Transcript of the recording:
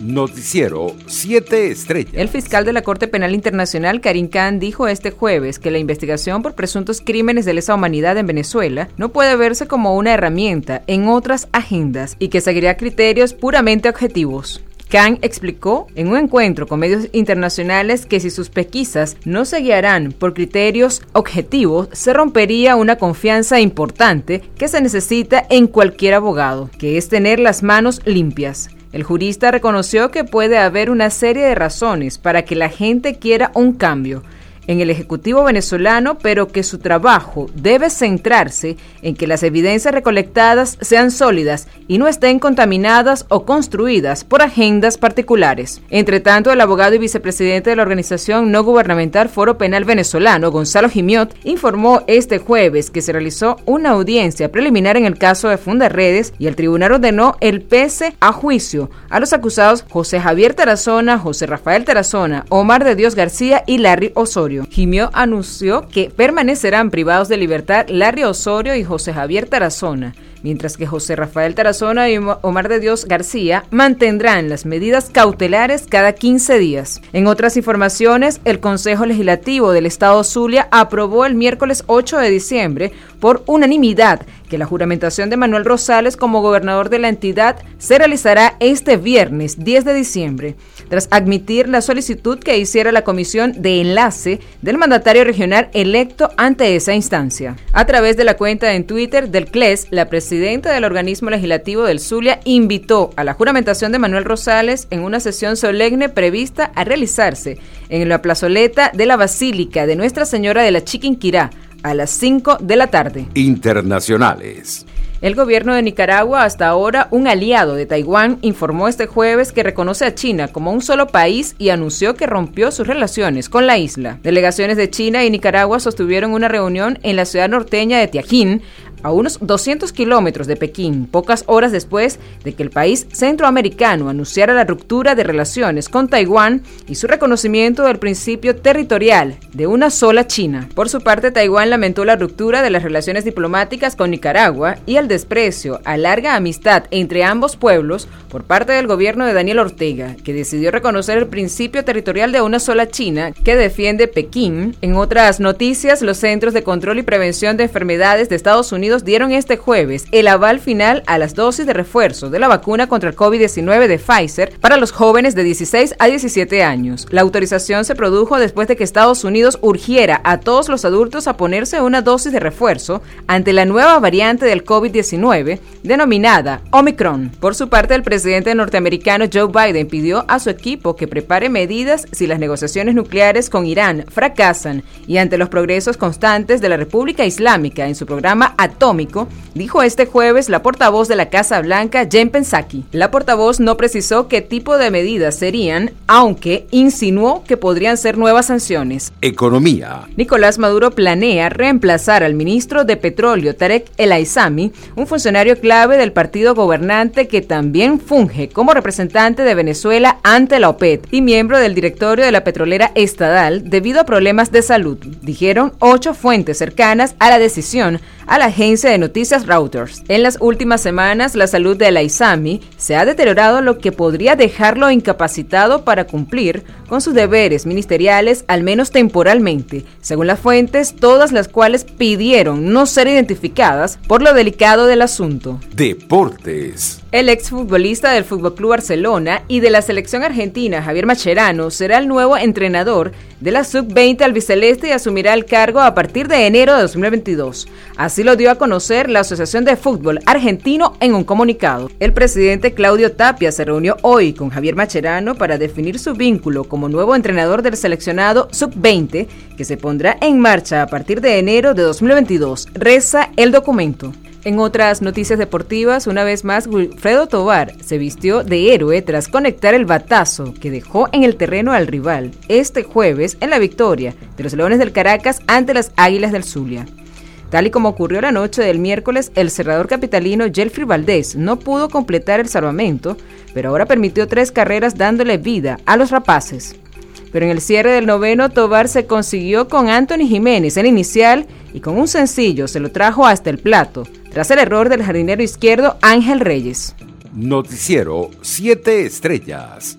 Noticiero 7 Estrellas. El fiscal de la Corte Penal Internacional, Karim Khan, dijo este jueves que la investigación por presuntos crímenes de lesa humanidad en Venezuela no puede verse como una herramienta en otras agendas y que seguirá criterios puramente objetivos. Khan explicó en un encuentro con medios internacionales que si sus pesquisas no se guiarán por criterios objetivos, se rompería una confianza importante que se necesita en cualquier abogado, que es tener las manos limpias. El jurista reconoció que puede haber una serie de razones para que la gente quiera un cambio, en el Ejecutivo venezolano, pero que su trabajo debe centrarse en que las evidencias recolectadas sean sólidas y no estén contaminadas o construidas por agendas particulares. Entre tanto, el abogado y vicepresidente de la organización no gubernamental Foro Penal Venezolano, Gonzalo Gimiot, informó este jueves que se realizó una audiencia preliminar en el caso de Funda Redes y el tribunal ordenó el pese a juicio a los acusados José Javier Tarazona, José Rafael Tarazona, Omar de Dios García y Larry Osorio. Osorio. anunció que permanecerán privados de libertad Larry Osorio y José Javier Tarazona, mientras que José Rafael Tarazona y Omar de Dios García mantendrán las medidas cautelares cada 15 días. En otras informaciones, el Consejo Legislativo del Estado Zulia aprobó el miércoles 8 de diciembre por unanimidad que la juramentación de Manuel Rosales como gobernador de la entidad se realizará este viernes 10 de diciembre, tras admitir la solicitud que hiciera la comisión de enlace del mandatario regional electo ante esa instancia. A través de la cuenta en Twitter del CLES, la presidenta del organismo legislativo del Zulia invitó a la juramentación de Manuel Rosales en una sesión solemne prevista a realizarse en la plazoleta de la Basílica de Nuestra Señora de la Chiquinquirá a las 5 de la tarde. Internacionales. El gobierno de Nicaragua, hasta ahora un aliado de Taiwán, informó este jueves que reconoce a China como un solo país y anunció que rompió sus relaciones con la isla. Delegaciones de China y Nicaragua sostuvieron una reunión en la ciudad norteña de Tiajín, a unos 200 kilómetros de Pekín, pocas horas después de que el país centroamericano anunciara la ruptura de relaciones con Taiwán y su reconocimiento del principio territorial de una sola China. Por su parte, Taiwán lamentó la ruptura de las relaciones diplomáticas con Nicaragua y el desprecio a larga amistad entre ambos pueblos por parte del gobierno de Daniel Ortega, que decidió reconocer el principio territorial de una sola China que defiende Pekín. En otras noticias, los Centros de Control y Prevención de Enfermedades de Estados Unidos dieron este jueves el aval final a las dosis de refuerzo de la vacuna contra el COVID-19 de Pfizer para los jóvenes de 16 a 17 años. La autorización se produjo después de que Estados Unidos urgiera a todos los adultos a ponerse una dosis de refuerzo ante la nueva variante del COVID-19 denominada Omicron. Por su parte, el presidente norteamericano Joe Biden pidió a su equipo que prepare medidas si las negociaciones nucleares con Irán fracasan y ante los progresos constantes de la República Islámica en su programa atómico, dijo este jueves la portavoz de la Casa Blanca, Jen Psaki. La portavoz no precisó qué tipo de medidas serían, aunque insinuó que podrían ser nuevas sanciones. Economía. Nicolás Maduro planea reemplazar al ministro de Petróleo, Tarek El Aizami, un funcionario clave del partido gobernante que también funge como representante de Venezuela ante la OPED y miembro del directorio de la petrolera estatal debido a problemas de salud, dijeron ocho fuentes cercanas a la decisión a la agencia de noticias En las últimas semanas, la salud de Aizami se ha deteriorado, lo que podría dejarlo incapacitado para cumplir con sus deberes ministeriales, al menos temporalmente, según las fuentes, todas las cuales pidieron no ser identificadas por lo delicado del asunto. Deportes. El exfutbolista del Fútbol Club Barcelona y de la selección argentina, Javier Macherano, será el nuevo entrenador de la Sub-20 albiceleste y asumirá el cargo a partir de enero de 2022. Así lo dio a conocer la Asociación de Fútbol Argentino en un comunicado. El presidente Claudio Tapia se reunió hoy con Javier Macherano para definir su vínculo como nuevo entrenador del seleccionado Sub-20 que se pondrá en marcha a partir de enero de 2022. Reza el documento. En otras noticias deportivas, una vez más, Wilfredo Tobar se vistió de héroe tras conectar el batazo que dejó en el terreno al rival este jueves en la victoria de los Leones del Caracas ante las Águilas del Zulia. Tal y como ocurrió la noche del miércoles, el cerrador capitalino Jelfri Valdés no pudo completar el salvamento, pero ahora permitió tres carreras dándole vida a los rapaces. Pero en el cierre del noveno, Tobar se consiguió con Anthony Jiménez en inicial y con un sencillo se lo trajo hasta el plato, tras el error del jardinero izquierdo Ángel Reyes. Noticiero 7 Estrellas.